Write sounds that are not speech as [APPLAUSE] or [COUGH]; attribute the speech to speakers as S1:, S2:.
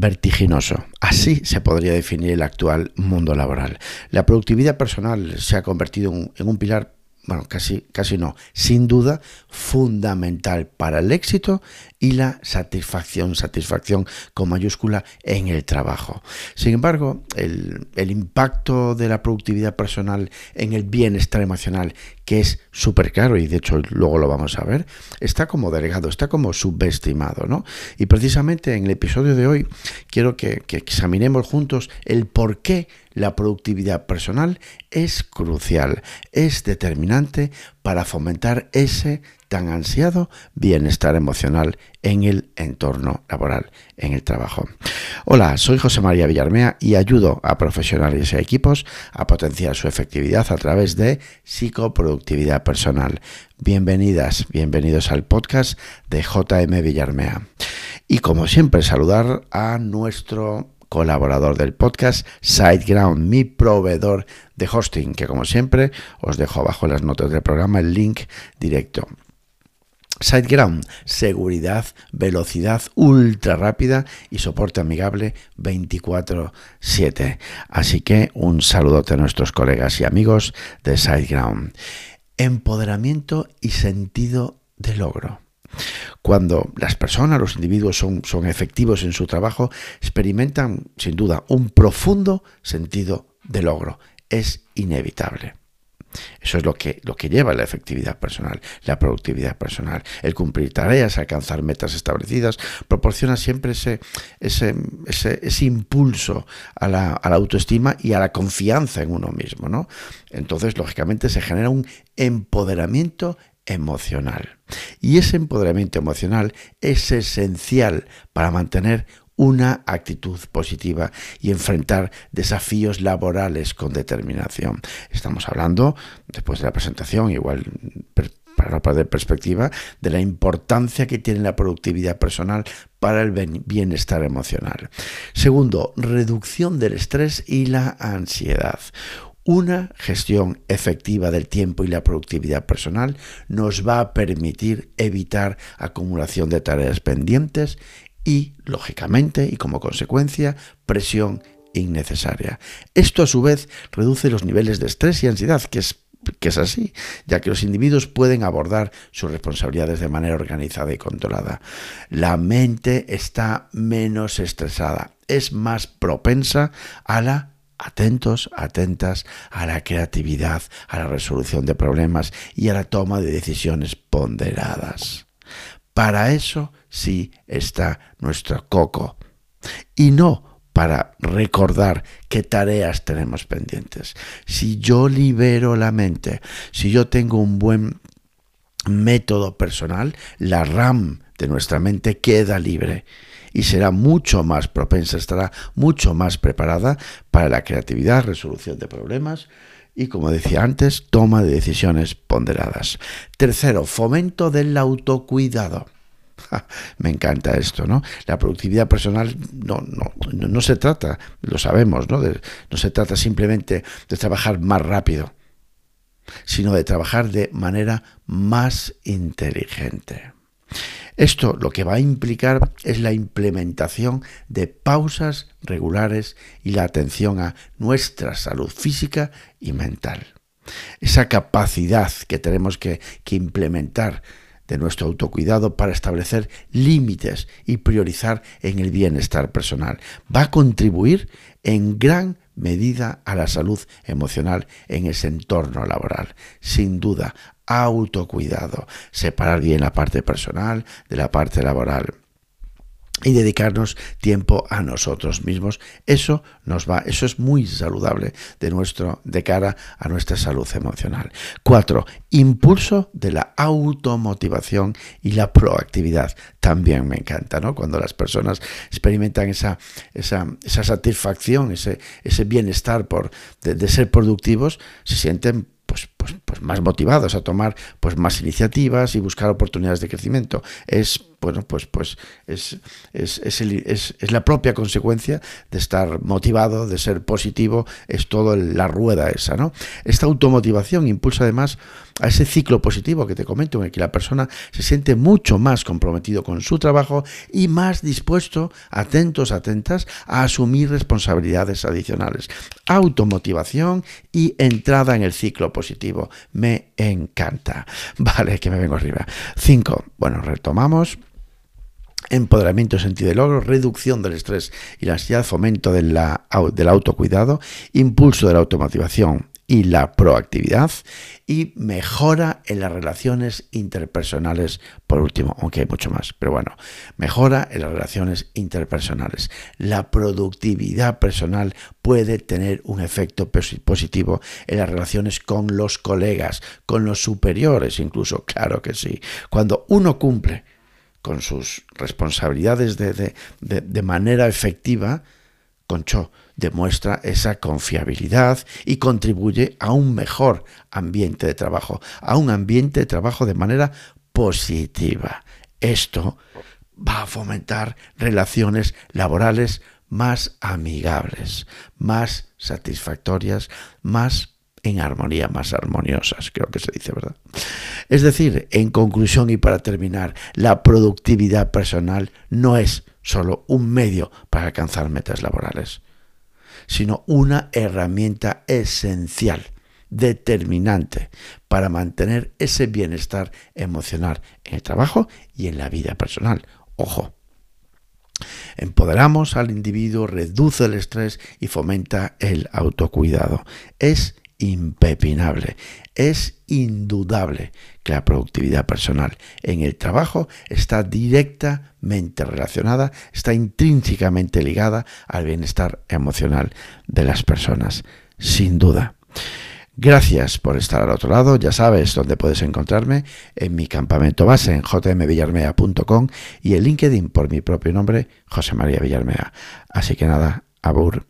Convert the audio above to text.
S1: vertiginoso. Así se podría definir el actual mundo laboral. La productividad personal se ha convertido en un pilar bueno, casi, casi no, sin duda, fundamental para el éxito y la satisfacción, satisfacción con mayúscula en el trabajo. Sin embargo, el, impacto de la productividad personal en el bienestar emocional, que es súper caro y de hecho luego lo vamos a ver, está como delegado, está como subestimado, ¿no? Y precisamente en el episodio de hoy quiero que, que examinemos juntos el por qué la productividad personal es crucial, es determinante para fomentar ese tan ansiado bienestar emocional en el entorno laboral, en el trabajo. Hola, soy José María Villarmea y ayudo a profesionales y equipos a potenciar su efectividad a través de psicoproductividad personal. Bienvenidas, bienvenidos al podcast de JM Villarmea. Y como siempre, saludar a nuestro colaborador del podcast, SiteGround, mi proveedor de hosting, que como siempre os dejo abajo en las notas del programa el link directo. SiteGround, seguridad, velocidad ultra rápida y soporte amigable 24/7. Así que un saludote a nuestros colegas y amigos de SiteGround. Empoderamiento y sentido de logro. Cuando las personas, los individuos son, son efectivos en su trabajo, experimentan sin duda un profundo sentido de logro. Es inevitable. Eso es lo que, lo que lleva la efectividad personal, la productividad personal. El cumplir tareas, alcanzar metas establecidas, proporciona siempre ese, ese, ese, impulso a la, a la, autoestima y a la confianza en uno mismo. ¿no? Entonces, lógicamente, se genera un empoderamiento emocional. Y ese empoderamiento emocional es esencial para mantener una actitud positiva y enfrentar desafíos laborales con determinación. Estamos hablando, después de la presentación, igual para no perder perspectiva, de la importancia que tiene la productividad personal para el bienestar emocional. Segundo, reducción del estrés y la ansiedad. Una gestión efectiva del tiempo y la productividad personal nos va a permitir evitar acumulación de tareas pendientes y, lógicamente, y como consecuencia, presión innecesaria. Esto a su vez reduce los niveles de estrés y ansiedad, que es que es así, ya que los individuos pueden abordar sus responsabilidades de manera organizada y controlada. La mente está menos estresada, es más propensa a la atentos, atentas a la creatividad, a la resolución de problemas y a la toma de decisiones ponderadas. Para eso sí está nuestro coco. Y no para recordar qué tareas tenemos pendientes. Si yo libero la mente, si yo tengo un buen método personal, la RAM de nuestra mente queda libre y será mucho más propensa, estará mucho más preparada para la creatividad, resolución de problemas y, como decía antes, toma de decisiones ponderadas. Tercero, fomento del autocuidado. Me encanta esto, ¿no? La productividad personal no, no, no, se trata, lo sabemos, ¿no? no se trata simplemente de trabajar más rápido, sino de trabajar de manera más inteligente. Esto lo que va a implicar es la implementación de pausas regulares y la atención a nuestra salud física y mental. Esa capacidad que tenemos que, implementar de nuestro autocuidado para establecer límites y priorizar en el bienestar personal. Va a contribuir en gran medida a la salud emocional en ese entorno laboral. Sin duda, autocuidado, separar bien la parte personal de la parte laboral y dedicarnos tiempo a nosotros mismos. Eso nos va, eso es muy saludable de nuestro de cara a nuestra salud emocional. Cuatro, impulso de la automotivación y la proactividad. También me encanta, ¿no? Cuando las personas experimentan esa, esa, esa satisfacción, ese, ese bienestar por de ser productivos, se sienten pues pues, pues, más motivados a tomar pues más iniciativas y buscar oportunidades de crecimiento. Es bueno, pues, pues es, es, es, la propia consecuencia de estar motivado, de ser positivo, es todo la rueda esa, ¿no? Esta automotivación impulsa además a ese ciclo positivo que te comento, en el que la persona se siente mucho más comprometido con su trabajo y más dispuesto, atentos, atentas, a asumir responsabilidades adicionales. Automotivación y entrada en el ciclo positivo. Me encanta. [LAUGHS] Vale, que me vengo arriba. Cinco. Bueno, retomamos empoderamiento, sentido de logro, reducción del estrés y la ansiedad, fomento de la, del autocuidado, impulso de la automotivación y la proactividad y mejora en las relaciones interpersonales, por último, aunque hay mucho más, pero bueno, mejora en las relaciones interpersonales. La productividad personal puede tener un efecto positivo en las relaciones con los colegas, con los superiores incluso, [LAUGHS] claro que sí. Cuando uno cumple con sus responsabilidades de, de, manera efectiva, Concho demuestra esa confiabilidad y contribuye a un mejor ambiente de trabajo, a un ambiente de trabajo de manera positiva. Esto va a fomentar relaciones laborales más amigables, más satisfactorias, más en armonía, más armoniosas, creo que se dice, ¿verdad? Es decir, en conclusión y para terminar, la productividad personal no es solo un medio para alcanzar metas laborales, sino una herramienta esencial, determinante para mantener ese bienestar emocional en el trabajo y en la vida personal. Ojo, Empoderamos al individuo, reduce el estrés y fomenta el autocuidado. Es impepinable. Es indudable que la productividad personal en el trabajo está directamente relacionada, está intrínsecamente ligada al bienestar emocional de las personas, sin duda. Gracias por estar al otro lado. Ya sabes dónde puedes encontrarme en mi campamento base en jmvillarmea.com y en LinkedIn por mi propio nombre, José María Villarmea. Así que nada, abur.